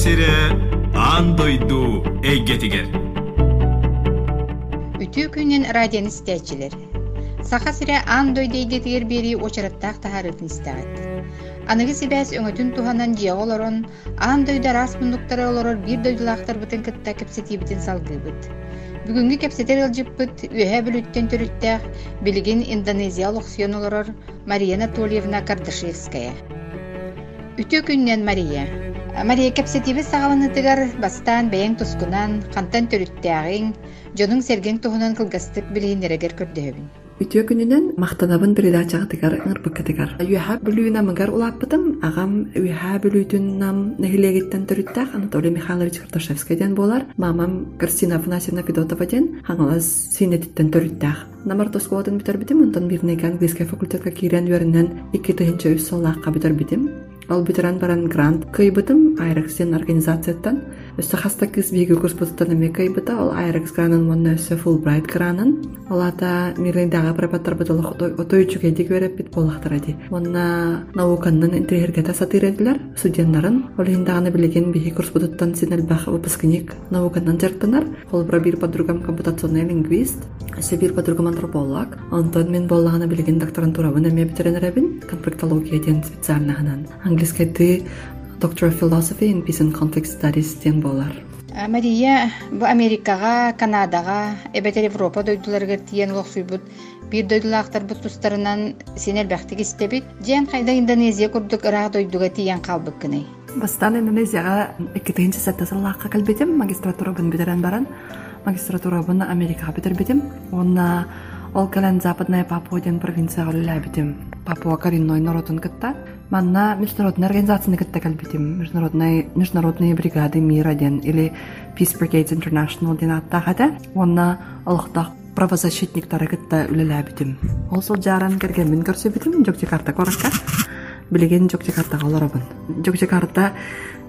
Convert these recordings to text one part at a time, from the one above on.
сире аан дойду эйгетигер Үтүү күнен радион истәчилер. Саха сире ан дойдейгетигер бери очараттаах тахарытын истәгәт. Аныгы сибәс өңөтүн туханан жия олорон, ан дойда рас мундуктары олорор бир дойдулаахтар бутын кытта кепсетибитин салгыбыт. Бүгүнгү кепсетер ылжыппыт үөһэ бүлүттен төрүттәэх билигин Индонезия лохсион олорор Мария Анатольевна Кардашевская. Үтүү күннен Мария. Мария кепсетиби сагаланытыгар бастан бэйэң тускунан, хантан төрүттääҕиң, дьонуң серген туһунан кылгастык билииннерегер көрдөһөбүн. Үтүө күнүнен мактанабын передачага тыгар ыңырбыкка тыгар. Үһә бүлүүнә мыгар улаппытым, агам үһә бүлүүтүн нам төрүттәк Анатолий Михайлович Карташевскийден болар. Мамам Кристина Афанасьевна Федотова ден хаңалас синетиттен төрүттәк. Намар тоскуотын битер битим, онтан бирнеге английский факультетка кирен вереннен 2 үс соллакка битер битим. Ол битеран баран грант кыйбытым Айрексен организацияттан. Өссө хаста кыз биги курс бутуттан эме кыйбыта, ол Айрекс гранын монна өссө Фулбрайт гранын. Олата мирдагы препаттар бутылы отойчуге дик береп бит болактар эди. Монна науканнан интерьергета сатыредилер, студенттарын. Ол хиндаганы билеген биги курс бутуттан синелбах выпускник науканнан жертынар. Ол бра бир подругам компутационный лингвист, өссө бир подругам антрополог. Антон мен боллагана билеген докторантурабын эме битеренеребин, конфликтология ден специальныгынан. Английский Doctor of Philosophy in Peace and Conflict Studies ден болар. Мария бу Америкага, Канадага, эбетер Европа дойдуларга тиен лохсуйбут бир дойдулаактар бут тустарынан сенел бахтык истебит. Жен кайда Индонезия курдук ыраа дойдуга тиен калбык кыны. Бастан Индонезияга эккетинчи саттасыллаакка келбетим, магистратурабын битерен баран. Магистратурабын Америкага битербитим. Онна ол кэлэн западная Папуа ден провинцияга үлэлэбитим. Папуа коренной народун кытта. Манна международная организация кытта кэлбитим. Международная международные бригады мира ден или Peace Brigades International ден аттахата. Онна олохтах правозащитниктары кытта үлэлэбитим. Ол сол жаран кергенмин көрсөбитим, Жокжакарта коракка. билеген Жокжакартага олоробун. Жокжакарта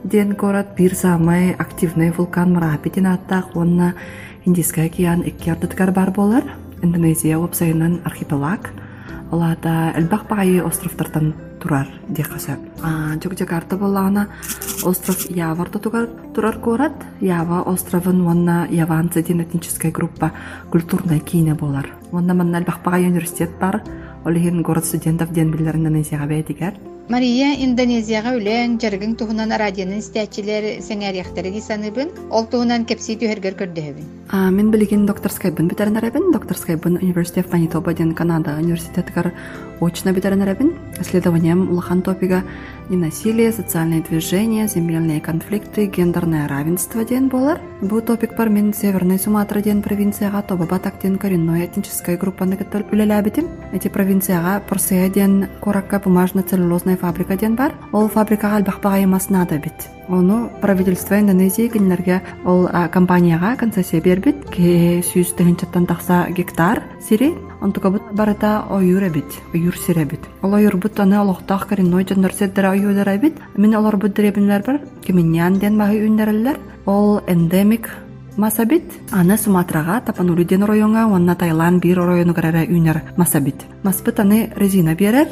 ден корат бир самай активный вулкан Марапитин аттах. Онна Индийский океан икки ардыткар бар болар. Индонезия опсайынан архипелаг. Олата багайы островтардан турар диэхаса. А Жокжакарта боллагана остров Яварда тугар турар корат. Ява островын вонна Яванцы этническая группа культурная кине болар. Вонна манна элбах багай университет бар. Олихин город студентов ден Индонезияга бәйтигер. Мария Индонезияга үлен жаргың туһунан радионун истәчилер сеңәрияхтары дисаныбын, ол туһунан кепси түһергер көрдөһөбүн. А, мен билеген докторскайбын битеренеребин. Докторскайбын University of Manitoba ден Канада университеткар очно битеренеребин. Исследованием улахан топига ненасилие, социальные движения, земельные конфликты, гендерное равенство ден болар. Бу топик бар мен Северный Суматра ден провинцияга Тобабатак ден коренной этническая группаны кыттыр үлеләбитим. Эти провинцияга Порсея ден Коракка бумажно-целлюлозная фабрика ден бар. Ол фабрикага албахпагай маснада бит. Ону правительство Индонезия кинлерге ол а, компанияга концессия бербит. Ке сүүс тыгынчаттан такса гектар сири. Онтукабыт барыта ойюр эбит, ойюр сиребит. Ол ойюр бут аны олохтах коренной жоннор седдер ойюдар эбит. Мен олар бут деребинлер бар. Кеминьян ден маһы үннереллер. Ол эндемик Масабит аны Суматрага, Тапанули ден районга, онна Таиланд бир району үнер Масабит. Маспыт аны резина берер,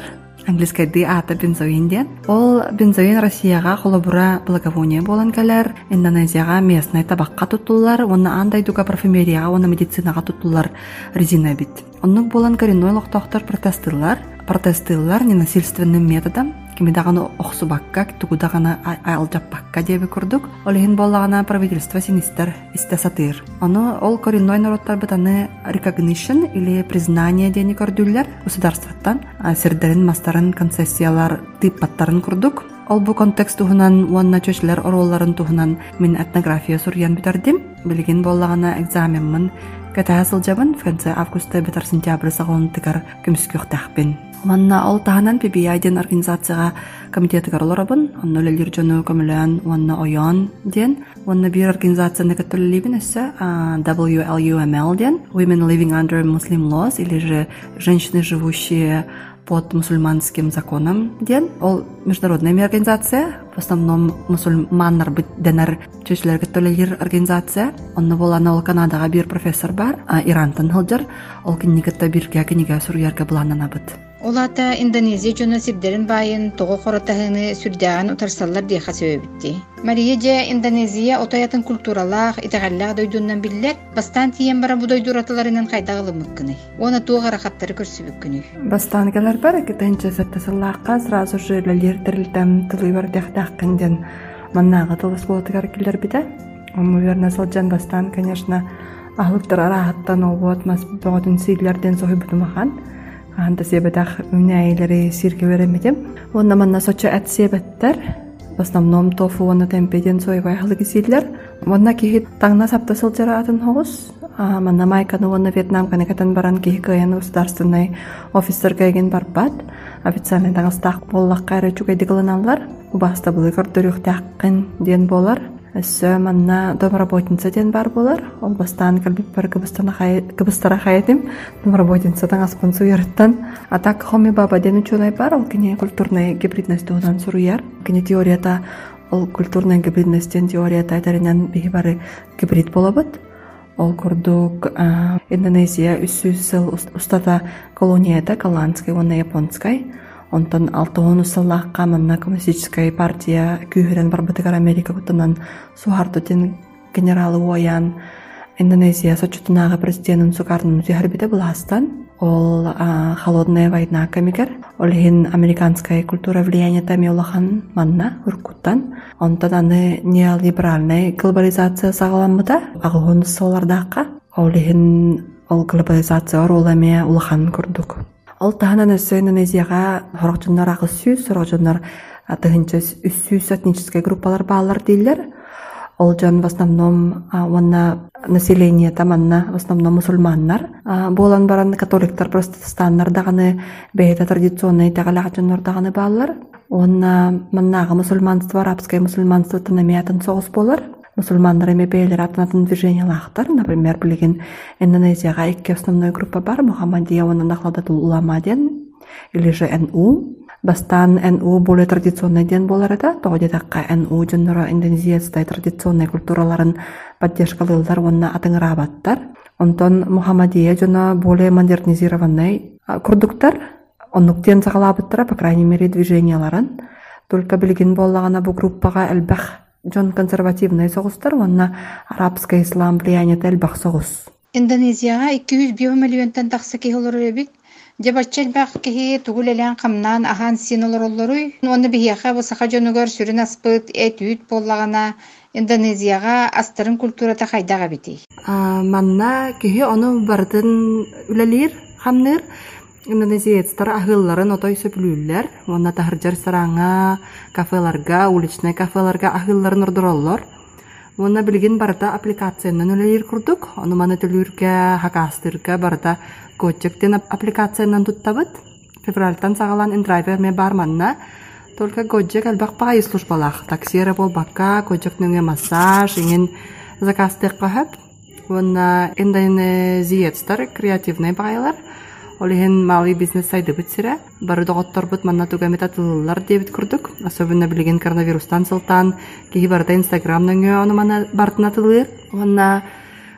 английский ди аты бензоин ден. Ол бензоин Россияга холобура благовония болан калар, Индонезияга местный табакка тутулар, онна андай дуга парфюмерияга, онна медицинага тутулар резина бит. Болан коренной протестылар, протестылар ненасильственным методом, кимидаганы охсубакка, тугудаганы алжаппакка деби курдук. Олихин боллагана правительство синистер исте сатыр. Оно ол коренной народтар бытаны recognition или признание дени көрдүллер государствоттан. Сирдерин мастарын концессиялар тыппаттарын курдук. Ол бу контекст туһунан уанна чөчләр оролларын туһунан мин этнография сурьян битердим. Билген боллагана экзаменмын Кэтаһа сылдьабын в конце августа бетер сентябрь саҕылын тыгар көмүскүөхтэхпин. Манна ол таһанан PBI ден организацияга комитетыгар олорабын, онна өлелер жону көмөлөн, онна ойон ден, онна бир организацияны каттөлелибин эссе WLUML ден, Women Living Under Muslim Laws, или же женщины, живущие под мусульманским законом ден. Ол международная организация в основном мусульманнар бит денер чөчләргә төлелер организация. Онны болана ол канадага бир профессор бар а ирантан хылжар ол кинникетта бирге киниге сурьярга буланана бит Олата Индонезия жона сибдерин байын тоҕо хоротаһыны сүрдэҕин утарсаллар диэха сөбүтти. Мария же Индонезия отоятын культуралаах итеҕэллээх дойдуннан биллер бастан тиен бара бу дойдураталарынан хайдағылымыккыны. Оны туға рахаттары көрсүбүккүнү. Бастан келер бар, китенче саттасыллааққа сразу же лалер тірілдім тылы бар дәқтәққінден маннағы тылыс болатыгар келер биде. Ому верна сылжан бастан, конечно, ахлыктар арахаттан олбот мас богодун сийлерден сохи бутумахан. Анда себетах үнәйлери сирге веремедем. Онна манна соча әт себеттер. В основном тофу онна темпеден сойбай халыгы сийлер. Онна кихи таңна сапта сылжара атын хоғыз. Манна майканы онна Вьетнам канекатан баран кихи каян государственный офистер кайген барбат. Официальный таңыстақ боллақ кайры чугайды кылыналар. Убаста былы көрдөрүх таққын ден болар. Өссө манна домработница ден бар болар. Ол бастан калбип бар кыбыстара хаятым. Домработница таңас пун суярыттан. А так хоми баба ден ученый бар. Ол кене культурная гибридность тудан суруяр. Кене теорията ол культурная гибридностьтен теорията айтарынан бары гибрид болобот. Ол курдук Индонезия сыл устата колонияда голландской, онна японской. Онтон алтыгон усаллааққа манна коммунистическая партия күүһүрэн барбытыгар Америка кутунан сухартутин генералы уоян Индонезия сочутунага президентын сукарын үтүһәрбите буластан ол холодная война камигер олхин американская культура влияние тами улахан манна уркуттан. Онтон аны неолиберальный глобализация сагаламмыта агуун солардакка олхин ол глобализация оруламе улахан курдук. Ол таһанан өссө индонезияга хорогжуннар агыс сүүс хорогжуннар тыгынча үссүүс этнический группалар баалар дииллер ол жон в основном уонна население таманна в основном мусульманнар. Буолан баран католиктар протестаннар даганы бэйта традиционный тагалаачуннар даганы баалар. Уонна маннага мусульманство арабское мусульманство танамиятын соғыс болар. Мусульмандар эме бээлер атанатын движениялаахтар например билигин индонезияга икки основной группа бар. Мухаммадия онан нахладатул улама ден или же НУ бастан НУ более традиционный ден болар эта тоҕодетакка НУ дьонноро индонезиецтай традиционный культураларын поддержкалыылар онна атыңырабаттар онтон мухаммадия дьоно более модернизированный курдуктар оннук сагалаабыттара по крайней мере движенияларын. Только билигин боллагана бу группага элбэх жон консервативный соғыстар онна арабская ислам влияние элбэх соғус Индонезияга 200 биомиллионтан тахса киһи олор эбит. Жабаччал бах киһи тугул элен камнан ахан син олороллоруй. Оны бихияха бу саха жонугар сүрүн аспыт этүт боллагана Индонезияга астарын культурата хайдага бити. манна киһи ону бардын үлелир хамныр Индонезиецтар ахылларын отой сөпүлүүлер, онна тахыржар сараңа, кафеларга, уличный кафеларга ахылларын ордуроллор. Онна билген барда аппликациянан үлелер курдук, ону маны төлүргө, хакастырга барда котчектен аппликациянан туттабыт. Февральтан сагалан индрайвер ме. Только годжек албак пагай службалах. Таксиера болбакка, годжек нөңе массаж, иңин заказтык кахып. Онна индонезиецтар креативный багайлар. Олиһин малый бизнес сайды битсире. Бары доғоттор бут манна тугамит атылылар дебит курдук. Особенно билеген коронавирустан сылтан. Киһи барда инстаграм нөңө ону мана бартын атылыр. Онна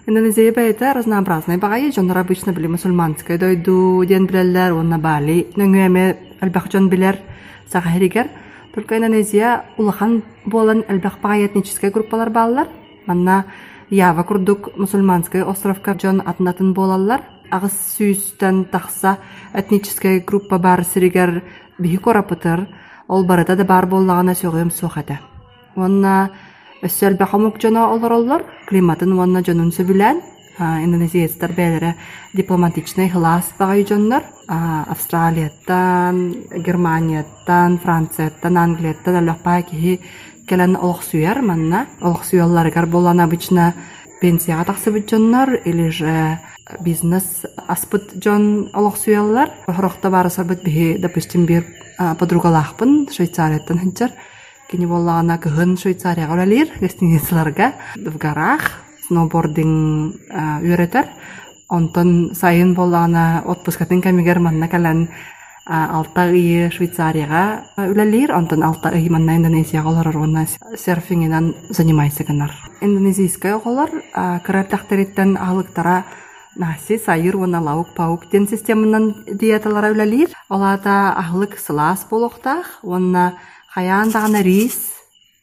Индонезия бәйті разнообразный бағайы, жондар обычно били мусульманская дойду ден билерлер, онна бали, нөңөме әлбәқ жон билер, сағахиригер. Только Индонезия улахан болан әлбәқ бағай этнический группалар балалар. Манна Ява курдук мусульманская островка жон атынатын болалар. Сүйістен тақса этническая группа бар сиригер бихи корапытыр. Ол барыда да бар боллағана сөғем соқады. Онна өссөл бахамук жона олороллор, климатын онна жонун сөбүлән, индонезиецтер бәлері дипломатичный хылас бағай жоннар, Австралияттан, Германияттан, Францияттан, Англияттан әлбақпа кихи келен сүйер манна. Олох сүйелларгар болан обычно пенсияға тақсыбыт жоннар, или же бизнес аспыт жон олох сүйеллар. Хорохта бары сарбыт бихи, допустим, бир подругалахпын Швейцарияттан хынчар. Кини боллагана кыһын Швейцарияга олалир, гостиницаларга, в горах, сноубординг үйрөтөр. Онтон сайын боллагана отпускатын кемигер манна калан алта ые Швейцарияга үлелир, онтон алта ые манна Индонезияга олар онна серфингинан занимайся гынар. Индонезийская оголар кырар тахтариттен алыктара наси сайыр уонна лаук паук ден системанан диеталара үлэлиир олаата ахлык сылаас болохтаах уонна хаяан дагана рис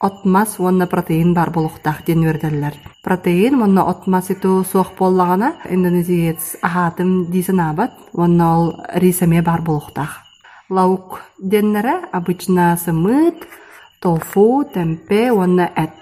отмас уонна протеин бар болохтаах ден үөрдэллэр протеин уонна отмас иту суох боллагана индонезиец ахаатым диисанаабат уонна ол рисаме бар болохтаах лаук деннере обычно сымыт тофу темпе уонна эт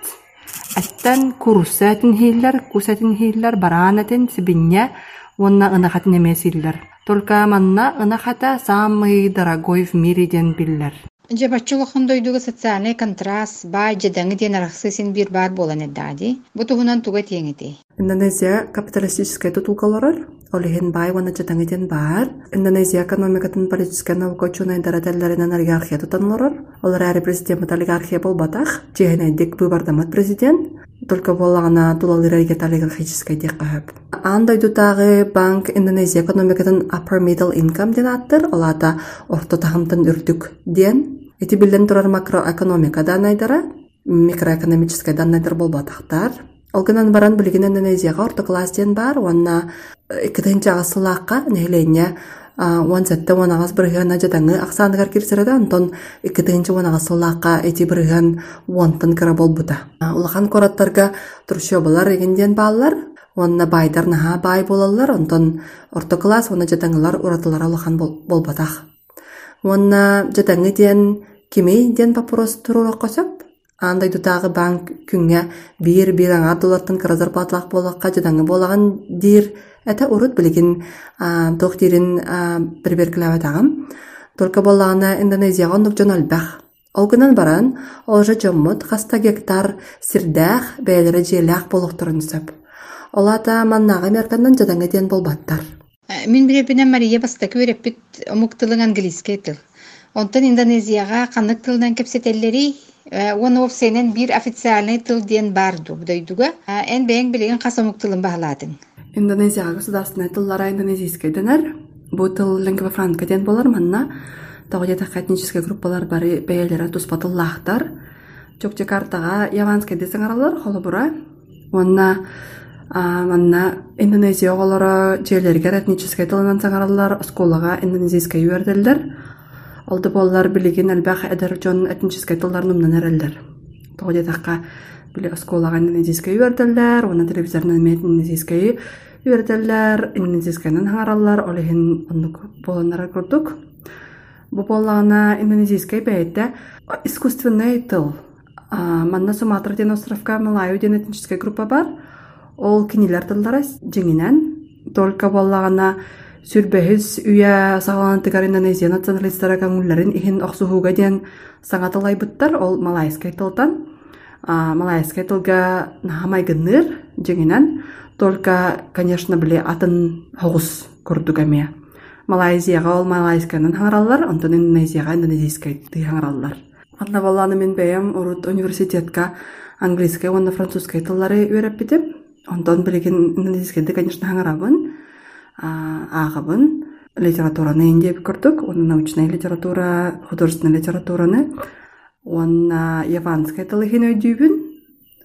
Әттән курусатын хиллер, кусатын хиллер, баранатын сибинне, уонна ынахатын эмесиллер. Только манна ынахата самый дорогой в мире ден биллер. Жабаччылыхын дойдуга социальный контраст бай жадаңы ден арахсы син бир бар болан эддади. Бу туһунан туга теңити. Индонезия капиталистическая тутулкаларар, олиһин бай вана жадаңы бар. Индонезия экономикатын политическая наука учуна дарателлеринен олигархия тутанларар. Олар әри президент олигархия болбатах, жеһенедик выбардамат президент, только боллагана тулалырайгет олигархическая дек кахап. Андай дутагы банк Индонезия экономикатын upper middle income ден аттыр, олата орто тахымтын үрдүк ден. Эти билден турар макроэкономика данайдара, микроэкономическая данайдар болбатахтар. Олгынан баран билген Индонезияга орто класс ден бар, онна иккетен жагысылакка нехлене уан сәтте уанагас бырыган жадаңы аксааныгар кирсереде антон иккетенче уанагас сылакка эти бырыган уантын кыра болбута. Улахан кораттарга туршобалар эгенден баалар, уанна байдар наха бай болалар, антон орто класс уана жадаңылар уратылар улахан болбатах. Уанна жадаңы ден кимей ден турура косоп, андай дутагы банк күнгө бир бир аңа доллартын кыра зарплатлах болакка жадаңы болаган дир Эта урут билигин тохтирин берберкилэбэ тагым. Только боллағына Индонезияға ондық жон албах. Олгынан баран, олжа жоммут хаста гектар сирдах бәйлері желях болуқтырын сөп. Олата маннаға меркандан жадаңы ден болбаттар. Мин бирепинен Мария баста көреппит омуктылың английский тыл. Онтан Индонезияға қанық тылдан кепсетеллери оны опсенен бир официальный тыл ден барду дойдуга. Эн бэйң билеген қас омуктылын бағаладың. Индонезия государственная тыллара индонезийская денер. Бу тыл лингва франка ден болар манна. Тогда этническая группалар бары бәялері туспатыллахтар. Чок Джакартага яванская десеңаралар холобура. Онна манна Индонезия оголора жерлерге этническая тылынан саңаралар сколага индонезийская юерделдер. Олды боллар билигин әлбәх эдер жон этническая тылларнымнан эрелдер. Тогда такка биле сколага индонезийская юерделдер, оны телевизорнан индонезийская юерделлер, индонезийскайнан хаңараллар, олехин оннук боланнара көрдүк. Бу боллагана индонезийская бәйтте искусственный тыл. Манна Суматра ден островка Малаю ден этническая группа бар. Ол кинилер тыллара жеңинен. Только боллагана сүрбэхис үйә сагалантыгар Индонезия националисттара каңүлләрин ихин оксухуга ден саңаталай буттар. Ол малайскай тылтан. Малайскай тылга нахамай гынныр жеңинен. Только, конечно, биле атын хоғус көрдүк эме. Малайзияга ол малайсканын хаңараллар, онтон Индонезияга индонезийскай ты хаңараллар. Анна баланы мен бәйем урут университетка английскай, онна французскай тыллары үйрәп битеп, онтон билеген индонезийскайды, конечно, хаңарабын, ағабын, литератураны индеп көрдүк, оны научная литература, художественная литератураны, онна яванскай тылы хин өйдүүбүн,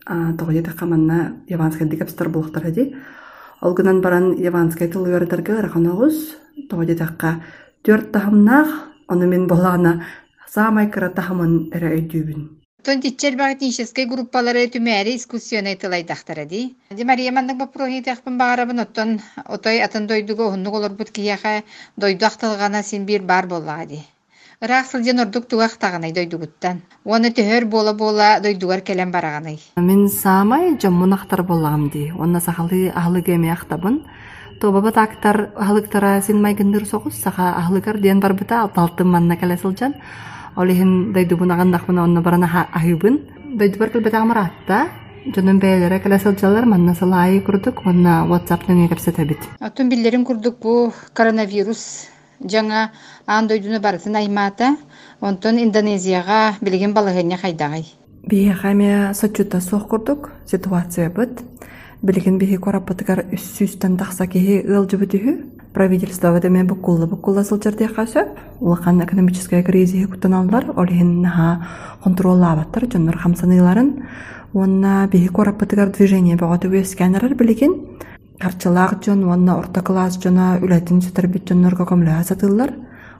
тоҕойа тахха манна яванскай дикапстар булуктар эди олгунан баран яванскай тыл үөрдерге ыраханогус тоҕойа тахха төрт тахамнаах ону мен болаана самай кыра тахамын эре өйдүүбүн Тон тичер баг этнической группалары түмәри искусственный тылай тахтара ди. Ди Мария манның бапрони тахпын багарабын оттон отой атын дойдуго хуннук олор бут кияха дойду ахтылгана син бир бар болла ди. Ыраах сылден ордук тугах тагынай дойдугуттан. Оны төһөр бола бола дойдугар келен бараганай. Мен самай жоммун ахтар боллагам ди. Онна сахалы ахлы геме ахтабын. Тоба батактар ахлыктара син майгындыр соғыс саха ахлыкар диен барбыта алталтын манна келе сылжан. Олихин дойдубун агандахмын онна барана ахыбын. Дойдубар амаратта. Жонун бәйләре келе сылжалар манна салайы курдук. Онна WhatsApp нөне кепсетебит. Атын биллерин курдук бу коронавирус жаңа аан дойдуну барытын аймаата онтон индонезияга билген балыгыня хайдагай бие хаме сочута суох курдук ситуация быт билген бихи кораппатыгар үссүүстен тахса киһи ыалжыбытыһы правительство деме буккулла буккулла сылжар сөп улахан экономическая кризис кутаналлар олихин наха контроллаабаттар дьоннор хамсаныйларын уонна бихи кораппатыгар движение боготу үескэнерер билигин харчылаах дьон уонна орто класс дьона үлэтин сүтэрбит дьоннорго көмлөһө сатыыллар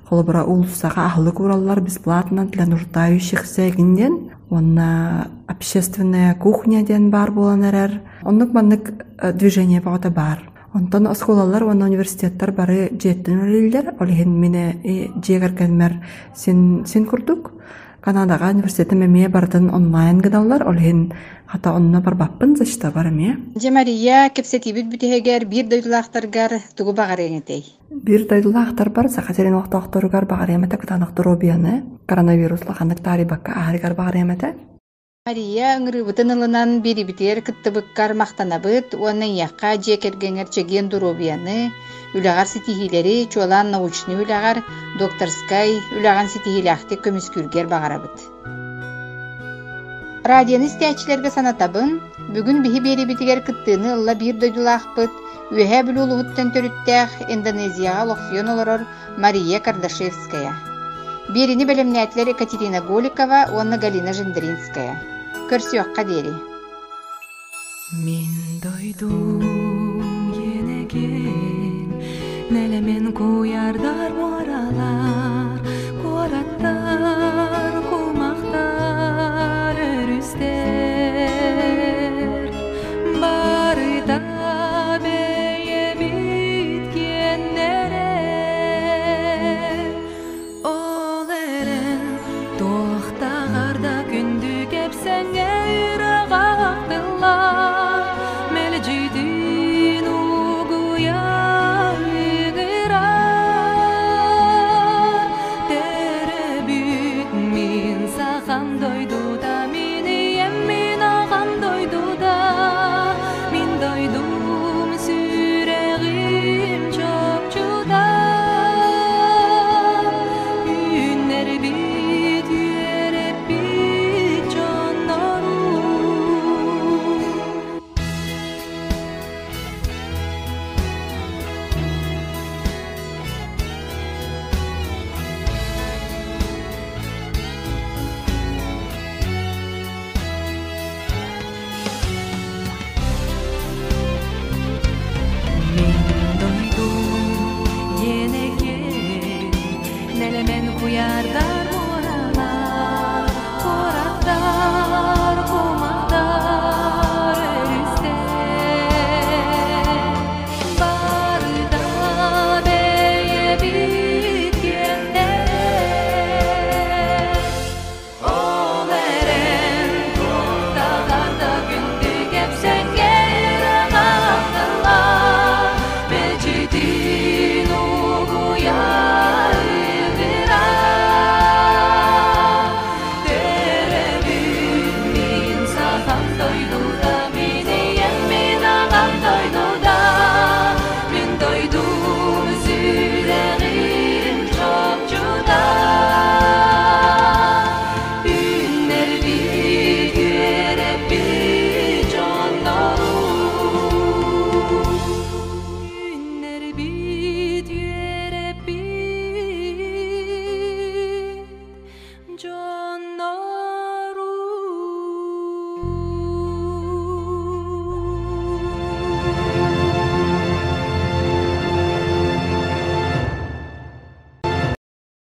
холобура улуссаха ахылык ураллар бесплатно для нуждающихся гинден уонна общественная кухня диэн бар буолан эрэр оннук маннык э, движение баҕата бар Онтон осколалар уонна университеттар бары жеттин үлэллер олиһин мине дьиэгэр кэлмэр син син курдук Канадаға университеті меме бардын онлайн гыдаллар олхин хата онно барбаппын зачта бар ме. Жемария кепсетибит бүтегер бир дойдулахтаргар тугу багареңетей. Бир дойдулахтар бар сахатерин вақтоқторугар багаремете кытанақтыру бияны коронавирус лаханнык тари бакка ааригар багаремете. Мария ыңырыбытын ылынан бирибитер кыттыбыккар мактанабыт, уонна яққа жекергеңер чеген дуробияны, үлағар ситихилери чуалан научный үлағар докторскай үлаған ситихилахты көміскүргер бағарабыт. Радионы стячилерге санатабын, бүгүн биһи берибитигер кыттыны ылла бир дойдулаахпыт, үөһэ бүлү улубуттан төрүттээх Индонезияга лохсион олорор Мария Кардашевская. Берини белемнәтлер Екатерина Голикова, уонна Галина Жендринская. Көрсүөкка дери. Мин дойдум енеген Нелемен куярдар